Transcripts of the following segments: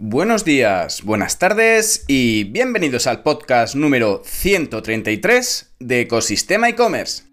Buenos días, buenas tardes y bienvenidos al podcast número 133 de Ecosistema e-commerce.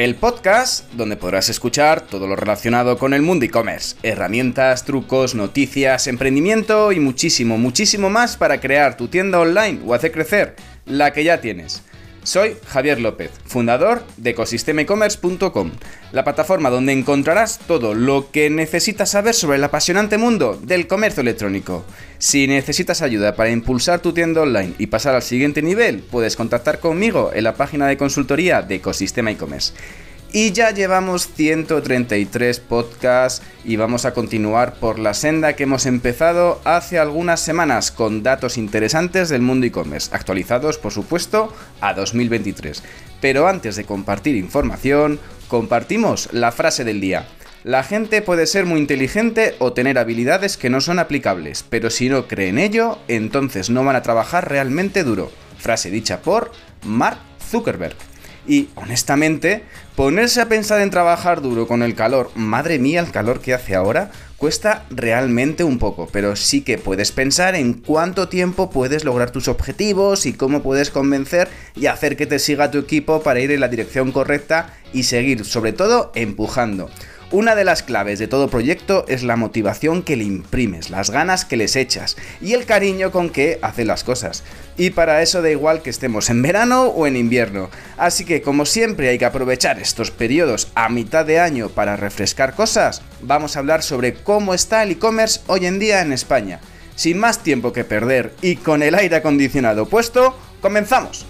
El podcast donde podrás escuchar todo lo relacionado con el mundo e-commerce, herramientas, trucos, noticias, emprendimiento y muchísimo, muchísimo más para crear tu tienda online o hacer crecer la que ya tienes. Soy Javier López, fundador de ecosistemaecommerce.com, la plataforma donde encontrarás todo lo que necesitas saber sobre el apasionante mundo del comercio electrónico. Si necesitas ayuda para impulsar tu tienda online y pasar al siguiente nivel, puedes contactar conmigo en la página de consultoría de Ecosistema e-commerce. Y ya llevamos 133 podcasts y vamos a continuar por la senda que hemos empezado hace algunas semanas con datos interesantes del mundo e-commerce, actualizados por supuesto a 2023. Pero antes de compartir información, compartimos la frase del día. La gente puede ser muy inteligente o tener habilidades que no son aplicables, pero si no cree en ello, entonces no van a trabajar realmente duro. Frase dicha por Mark Zuckerberg. Y honestamente, ponerse a pensar en trabajar duro con el calor, madre mía el calor que hace ahora, cuesta realmente un poco, pero sí que puedes pensar en cuánto tiempo puedes lograr tus objetivos y cómo puedes convencer y hacer que te siga tu equipo para ir en la dirección correcta y seguir, sobre todo, empujando. Una de las claves de todo proyecto es la motivación que le imprimes, las ganas que les echas y el cariño con que haces las cosas. Y para eso da igual que estemos en verano o en invierno. Así que como siempre hay que aprovechar estos periodos a mitad de año para refrescar cosas, vamos a hablar sobre cómo está el e-commerce hoy en día en España. Sin más tiempo que perder y con el aire acondicionado puesto, comenzamos.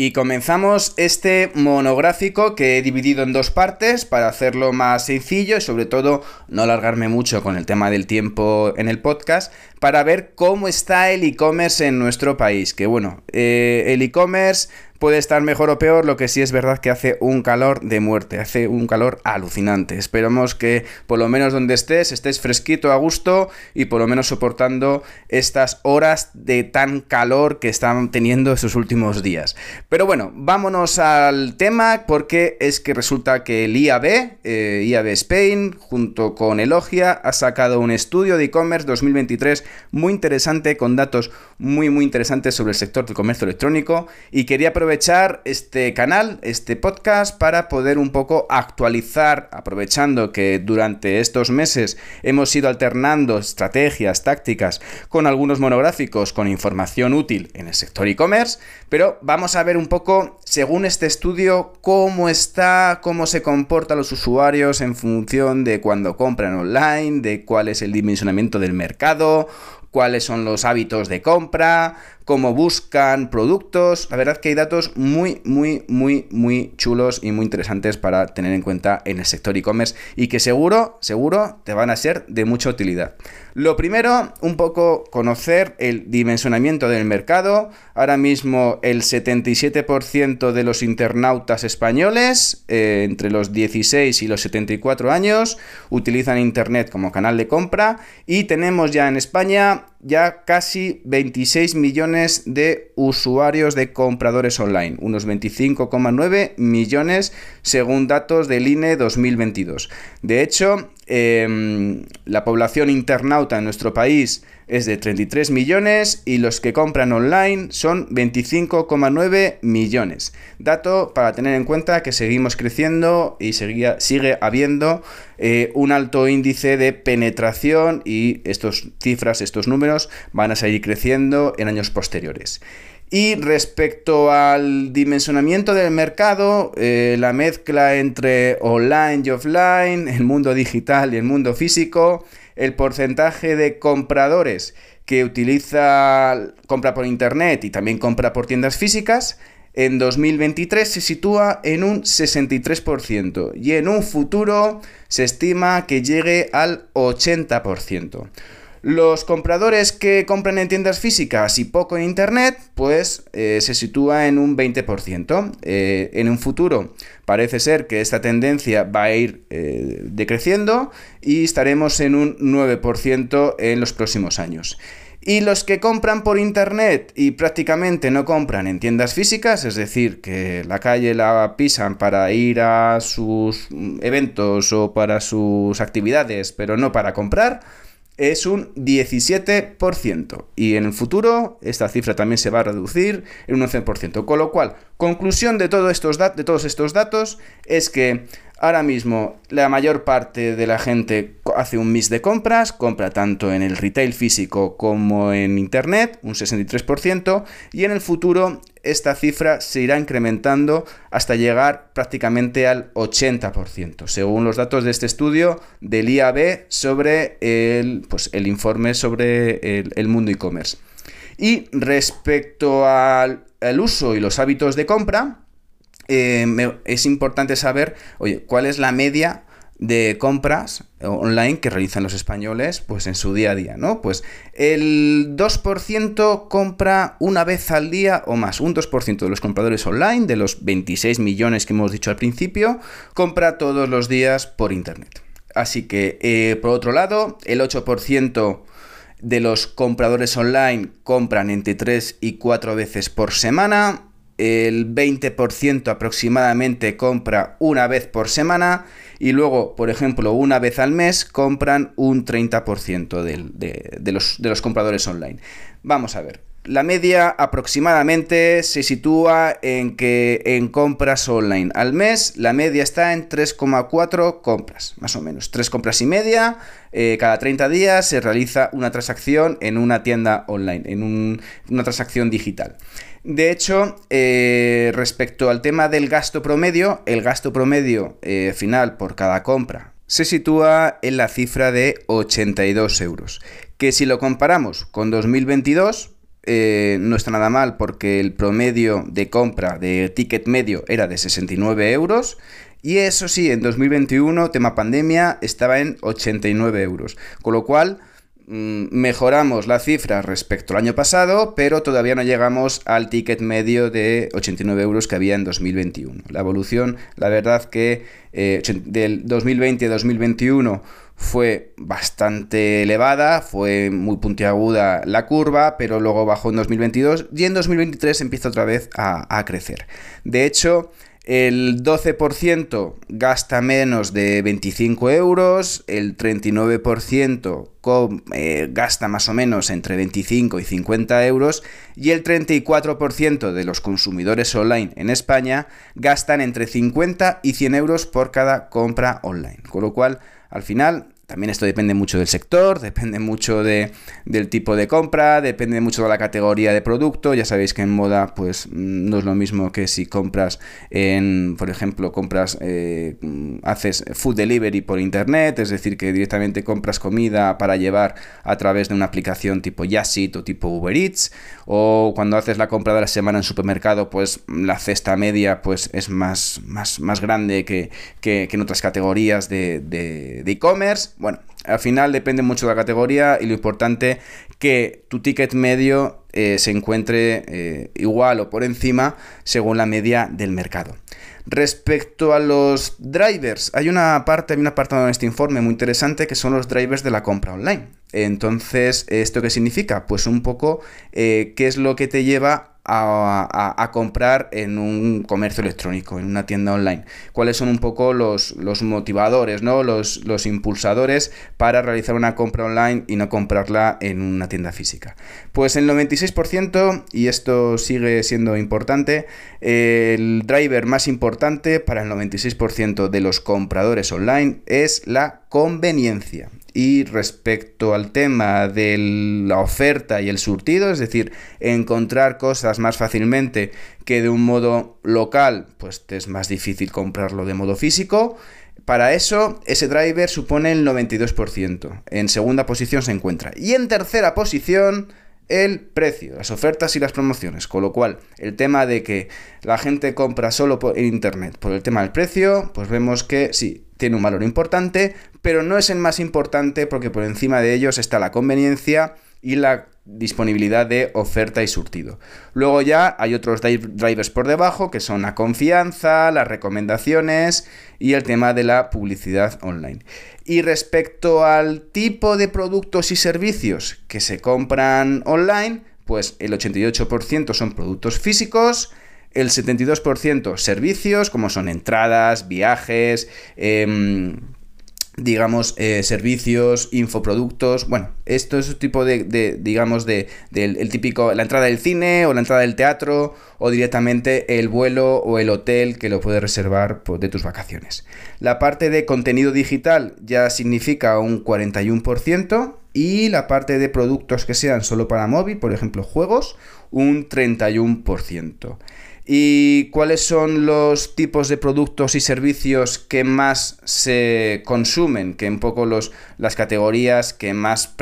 Y comenzamos este monográfico que he dividido en dos partes para hacerlo más sencillo y sobre todo no alargarme mucho con el tema del tiempo en el podcast para ver cómo está el e-commerce en nuestro país. Que bueno, eh, el e-commerce puede estar mejor o peor, lo que sí es verdad que hace un calor de muerte, hace un calor alucinante. Esperemos que por lo menos donde estés, estés fresquito, a gusto y por lo menos soportando estas horas de tan calor que están teniendo estos últimos días. Pero bueno, vámonos al tema porque es que resulta que el IAB, eh, IAB Spain, junto con Elogia, ha sacado un estudio de e-commerce 2023 muy interesante con datos muy muy interesantes sobre el sector del comercio electrónico y quería aprovechar este canal, este podcast para poder un poco actualizar, aprovechando que durante estos meses hemos ido alternando estrategias, tácticas con algunos monográficos con información útil en el sector e-commerce, pero vamos a ver un poco según este estudio cómo está, cómo se comportan los usuarios en función de cuando compran online, de cuál es el dimensionamiento del mercado, cuáles son los hábitos de compra, cómo buscan productos. La verdad que hay datos muy, muy, muy, muy chulos y muy interesantes para tener en cuenta en el sector e-commerce y que seguro, seguro te van a ser de mucha utilidad. Lo primero, un poco conocer el dimensionamiento del mercado. Ahora mismo el 77% de los internautas españoles, eh, entre los 16 y los 74 años, utilizan Internet como canal de compra y tenemos ya en España ya casi 26 millones de usuarios de compradores online, unos 25,9 millones según datos del INE 2022. De hecho, em, la población internauta en nuestro país es de 33 millones y los que compran online son 25,9 millones. Dato para tener en cuenta que seguimos creciendo y sigue habiendo eh, un alto índice de penetración y estas cifras, estos números van a seguir creciendo en años posteriores. Y respecto al dimensionamiento del mercado, eh, la mezcla entre online y offline, el mundo digital y el mundo físico, el porcentaje de compradores que utiliza compra por internet y también compra por tiendas físicas, en 2023 se sitúa en un 63% y en un futuro se estima que llegue al 80%. Los compradores que compran en tiendas físicas y poco en internet, pues eh, se sitúa en un 20%. Eh, en un futuro parece ser que esta tendencia va a ir eh, decreciendo y estaremos en un 9% en los próximos años. Y los que compran por internet y prácticamente no compran en tiendas físicas, es decir, que la calle la pisan para ir a sus eventos o para sus actividades, pero no para comprar, es un 17%. Y en el futuro esta cifra también se va a reducir en un 11%. Con lo cual, conclusión de, todos estos de todos estos datos es que Ahora mismo la mayor parte de la gente hace un mix de compras, compra tanto en el retail físico como en internet, un 63%, y en el futuro esta cifra se irá incrementando hasta llegar prácticamente al 80%, según los datos de este estudio del IAB sobre el, pues, el informe sobre el, mundo e-commerce. Y respecto al uso y los hábitos de compra, eh, es importante saber, oye, cuál es la media de compras online que realizan los españoles pues en su día a día, ¿no? Pues el 2% compra una vez al día o más, un 2% de los compradores online, de los 26 millones que hemos dicho al principio, compra todos los días por internet. Así que, eh, por otro lado, el 8% de los compradores online compran entre 3 y 4 veces por semana, el 20% aproximadamente compra una vez por semana y luego, por ejemplo, una vez al mes compran un 30% de, los, compradores online. Vamos a ver. La media aproximadamente se sitúa en que en compras online al mes la media está en 3,4 compras, más o menos. 3 compras y media. Eh, cada 30 días se realiza una transacción en una tienda online, en una transacción digital. De hecho, eh, respecto al tema del gasto promedio, el gasto promedio eh, final por cada compra se sitúa en la cifra de 82 euros, que si lo comparamos con 2022, eh, no está nada mal porque el promedio de compra de ticket medio era de 69 euros. Y eso sí, en 2021, tema pandemia, estaba en 89 euros. Con lo cual, mejoramos la cifra respecto al año pasado, pero todavía no llegamos al ticket medio de 89 euros que había en 2021. La evolución, la verdad que eh, del 2020 a 2021 fue bastante elevada, fue muy puntiaguda la curva, pero luego bajó en 2022 y en 2023 empieza otra vez a crecer. De hecho, el 12% gasta menos de 25 euros, el 39% eh, gasta más o menos entre 25 y 50 euros y el 34% de los consumidores online en España gastan entre 50 y 100 euros por cada compra online. Con lo cual, al final, también esto depende mucho del sector, depende mucho de, del tipo de compra, depende mucho de la categoría de producto. Ya sabéis que en moda, pues no es lo mismo que si compras en, por ejemplo, compras, eh, haces food delivery por internet, es decir, que directamente compras comida para llevar a través de una aplicación tipo Yasit o tipo Uber Eats, o cuando haces la compra de la semana en supermercado, pues la cesta media pues es más, más, más grande que, en otras categorías de e-commerce. Bueno, al final depende mucho de la categoría y lo importante que tu ticket medio eh, se encuentre eh, igual o por encima según la media del mercado. Respecto a los drivers, hay una parte, hay un apartado en este informe muy interesante que son los drivers de la compra online. Entonces, ¿esto qué significa? Pues un poco eh, qué es lo que te lleva a, comprar en un comercio electrónico, en una tienda online. ¿Cuáles son un poco los, los motivadores, ¿no? los, los impulsadores para realizar una compra online y no comprarla en una tienda física? Pues el 96%, y esto sigue siendo importante, el driver más importante para el 96% de los compradores online es la conveniencia. Y respecto al tema de la oferta y el surtido, es decir, encontrar cosas más fácilmente que de un modo local, pues es más difícil comprarlo de modo físico. Para eso, ese driver supone el 92%. En segunda posición se encuentra. Y en tercera posición, el precio, las ofertas y las promociones. Con lo cual, el tema de que la gente compra solo por internet por el tema del precio, pues vemos que sí, tiene un valor importante, pero no es el más importante porque por encima de ellos está la conveniencia y la disponibilidad de oferta y surtido. Luego ya hay otros drivers por debajo que son la confianza, las recomendaciones y el tema de la publicidad online. Y respecto al tipo de productos y servicios que se compran online, pues el 88% son productos físicos, el 72% servicios, como son entradas, viajes, em, digamos, eh, servicios, infoproductos, bueno, esto es un tipo de, digamos, de, del típico, la entrada del cine o la entrada del teatro o directamente el vuelo o el hotel que lo puedes reservar pues, de tus vacaciones. La parte de contenido digital ya significa un 41% y la parte de productos que sean solo para móvil, por ejemplo, juegos, un 31%. ¿Y cuáles son los tipos de productos y servicios que más se consumen? Que un poco los, las categorías que más,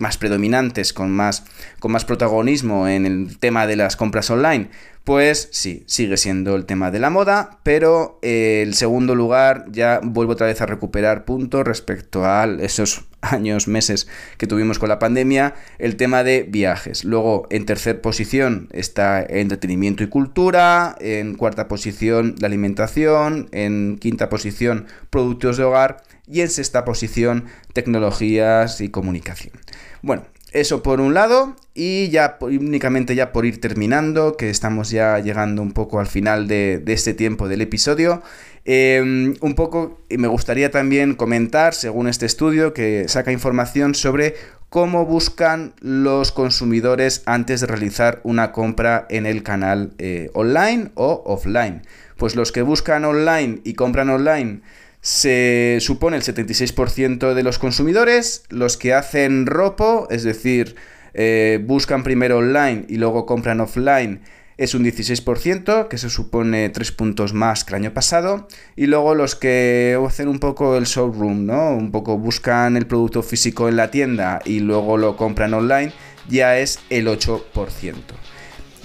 más predominantes, con más, con más protagonismo en el tema de las compras online. Pues sí, sigue siendo el tema de la moda, pero eh, el segundo lugar ya vuelvo otra vez a recuperar puntos respecto a esos años, meses que tuvimos con la pandemia, el tema de viajes. Luego, en tercer posición está entretenimiento y cultura, en cuarta posición la alimentación, en quinta posición productos de hogar y en sexta posición tecnologías y comunicación. Bueno, eso por un lado, y ya únicamente ya por ir terminando, que estamos ya llegando un poco al final de, este tiempo del episodio, em, un poco me gustaría también comentar, según este estudio, que saca información sobre cómo buscan los consumidores antes de realizar una compra en el canal eh, online o offline. Pues los que buscan online y compran online se supone el 76% de los consumidores, los que hacen ropo, es decir, eh, buscan primero online y luego compran offline, es un 16%, que se supone 3 puntos más que el año pasado, y luego los que hacen un poco el showroom, ¿no? Un poco buscan el producto físico en la tienda y luego lo compran online, ya es el 8%.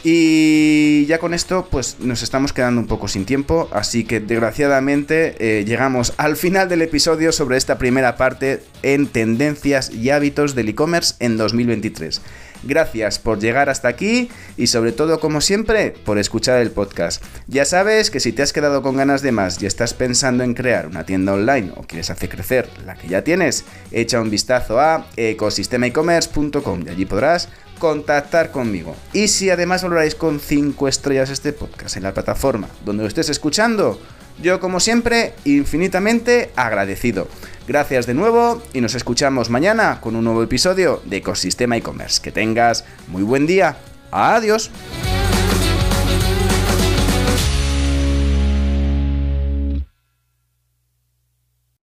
Y ya con esto, pues nos estamos quedando un poco sin tiempo, así que desgraciadamente eh, llegamos al final del episodio sobre esta primera parte en tendencias y hábitos del e-commerce en 2023. Gracias por llegar hasta aquí y sobre todo, como siempre, por escuchar el podcast. Ya sabes que si te has quedado con ganas de más y estás pensando en crear una tienda online o quieres hacer crecer la que ya tienes, echa un vistazo a ecosistemaecommerce.com y allí podrás contactar conmigo. Y si además valoráis con 5 estrellas este podcast en la plataforma donde lo estés escuchando, yo como siempre infinitamente agradecido. Gracias de nuevo y nos escuchamos mañana con un nuevo episodio de Ecosistema e-commerce. Que tengas muy buen día. Adiós.